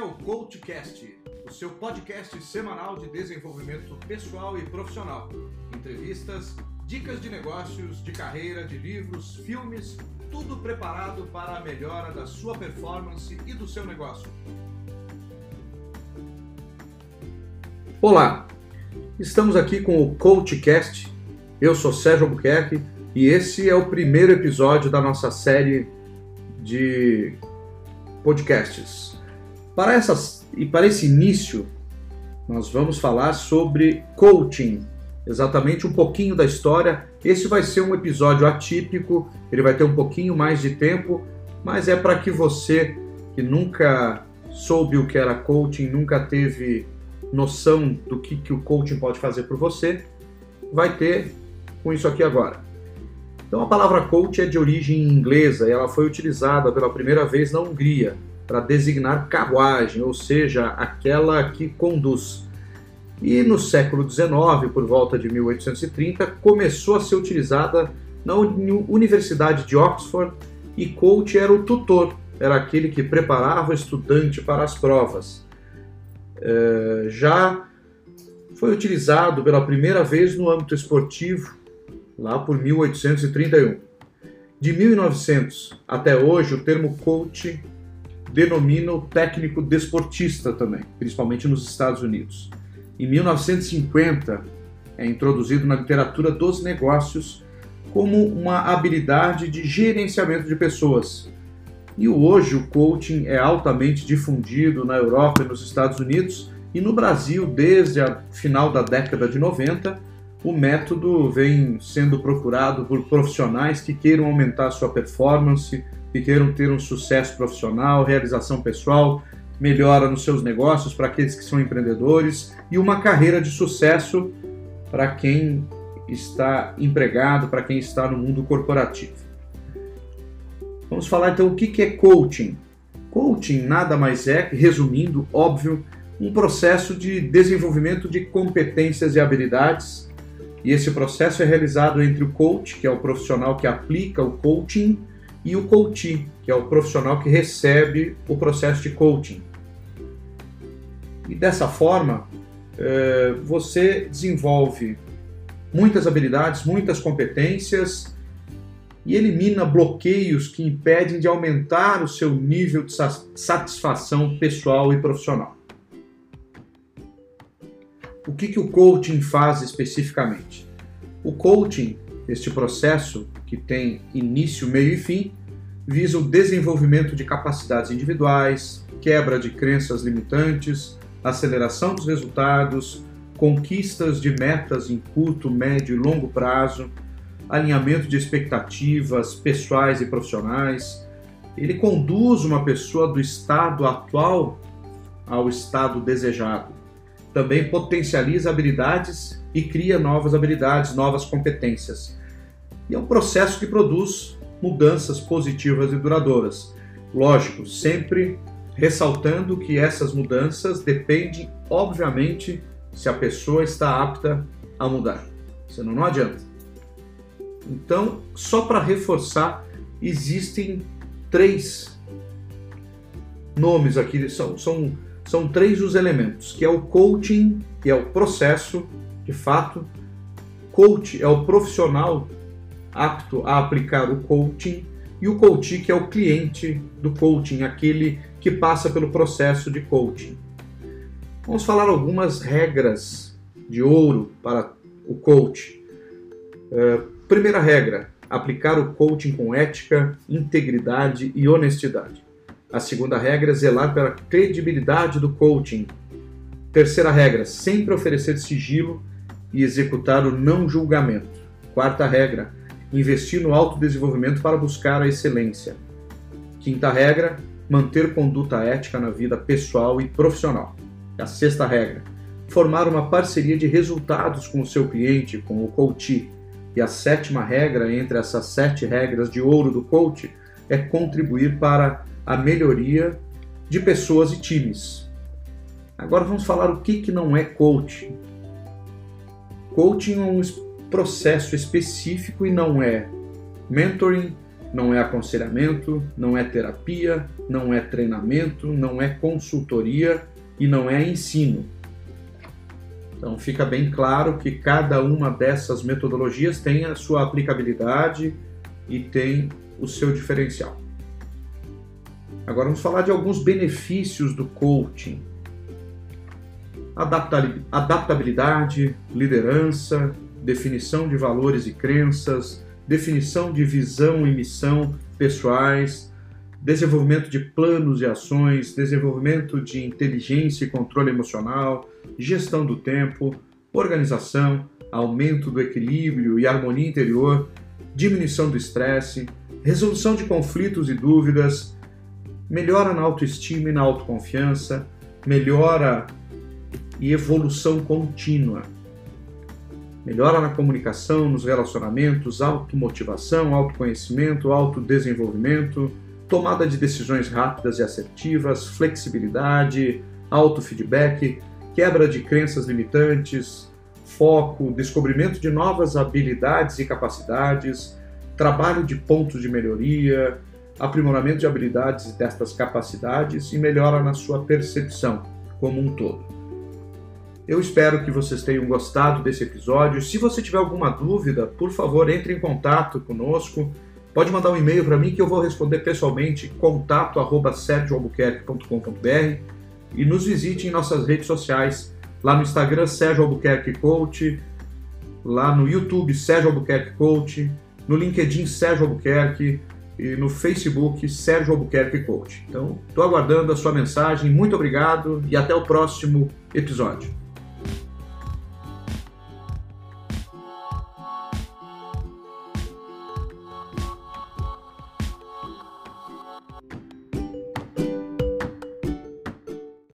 é o CoachCast, o seu podcast semanal de desenvolvimento pessoal e profissional. Entrevistas, dicas de negócios, de carreira, de livros, filmes, tudo preparado para a melhora da sua performance e do seu negócio. Olá, estamos aqui com o CoachCast. Eu sou Sérgio Albuquerque e esse é o primeiro episódio da nossa série de podcasts. Para essas e para esse início, nós vamos falar sobre coaching, exatamente um pouquinho da história. Esse vai ser um episódio atípico, ele vai ter um pouquinho mais de tempo, mas é para que você que nunca soube o que era coaching, nunca teve noção do que, que o coaching pode fazer por você, vai ter com isso aqui agora. Então a palavra coach é de origem inglesa e ela foi utilizada pela primeira vez na Hungria para designar carruagem, ou seja, aquela que conduz. E no século XIX, por volta de 1830, começou a ser utilizada na Universidade de Oxford e coach era o tutor, era aquele que preparava o estudante para as provas. É, já foi utilizado pela primeira vez no âmbito esportivo lá por 1831. De 1900 até hoje, o termo coach denomina o técnico desportista também, principalmente nos Estados Unidos. Em 1950, é introduzido na literatura dos negócios como uma habilidade de gerenciamento de pessoas. E hoje o coaching é altamente difundido na Europa e nos Estados Unidos e no Brasil desde a final da década de 90 o método vem sendo procurado por profissionais que queiram aumentar sua performance, que queiram ter um sucesso profissional, realização pessoal, melhora nos seus negócios para aqueles que são empreendedores e uma carreira de sucesso para quem está empregado, para quem está no mundo corporativo. Vamos falar então o que é coaching. Coaching nada mais é, resumindo, óbvio, um processo de desenvolvimento de competências e habilidades e esse processo é realizado entre o coach, que é o profissional que aplica o coaching, e o coachee, que é o profissional que recebe o processo de coaching. E dessa forma, é, você desenvolve muitas habilidades, muitas competências e elimina bloqueios que impedem de aumentar o seu nível de satisfação pessoal e profissional. O que, que o coaching faz especificamente? O coaching, este processo que tem início, meio e fim, visa o desenvolvimento de capacidades individuais, quebra de crenças limitantes, aceleração dos resultados, conquistas de metas em curto, médio e longo prazo, alinhamento de expectativas pessoais e profissionais. Ele conduz uma pessoa do estado atual ao estado desejado também potencializa habilidades e cria novas habilidades, novas competências. E é um processo que produz mudanças positivas e duradouras. Lógico, sempre ressaltando que essas mudanças dependem, obviamente, se a pessoa está apta a mudar. Senão não adianta. Então, só para reforçar, existem três nomes aqui, são, são são três os elementos, que é o coaching, que é o processo, de fato. Coach é o profissional apto a aplicar o coaching e o coach que é o cliente do coaching, aquele que passa pelo processo de coaching. Vamos falar algumas regras de ouro para o coach. Uh, primeira regra: aplicar o coaching com ética, integridade e honestidade. A segunda regra é zelar pela credibilidade do coaching. Terceira regra, sempre oferecer sigilo e executar o não julgamento. Quarta regra, investir no autodesenvolvimento para buscar a excelência. Quinta regra, manter conduta ética na vida pessoal e profissional. A sexta regra, formar uma parceria de resultados com o seu cliente, com o coach. E a sétima regra, entre essas sete regras de ouro do coach, é contribuir para a melhoria de pessoas e times. Agora vamos falar o que, que não é coaching. Coaching é um processo específico e não é mentoring, não é aconselhamento, não é terapia, não é treinamento, não é consultoria e não é ensino. Então fica bem claro que cada uma dessas metodologias tem a sua aplicabilidade e tem o seu diferencial. Agora vamos falar de alguns benefícios do coaching. Adaptabilidade, liderança, definição de valores e crenças, definição de visão e missão pessoais, desenvolvimento de planos e ações, desenvolvimento de inteligência e controle emocional, gestão do tempo, organização, aumento do equilíbrio e harmonia interior, diminuição do estresse, resolução de conflitos e dúvidas, melhora na autoestima e na autoconfiança, melhora e evolução contínua. Melhora na comunicação, nos relacionamentos, automotivação, autoconhecimento, autodesenvolvimento, tomada de decisões rápidas e assertivas, flexibilidade, autofeedback, quebra de crenças limitantes, foco, descobrimento de novas habilidades e capacidades, trabalho de pontos de melhoria, aprimoramento de habilidades destas capacidades e melhora na sua percepção como um todo. Eu espero que vocês tenham gostado desse episódio. Se você tiver alguma dúvida, por favor, entre em contato conosco. Pode mandar um e-mail para mim que eu vou responder pessoalmente, contato@sergioalbuquerque.com.br e nos visite em nossas redes sociais, lá no Instagram Sérgio Albuquerque Coach, lá no YouTube Sérgio Albuquerque Coach, no LinkedIn Sérgio Albuquerque, e no Facebook Sérgio Albuquerque Coach. Então, estou aguardando a sua mensagem. Muito obrigado e até o próximo episódio.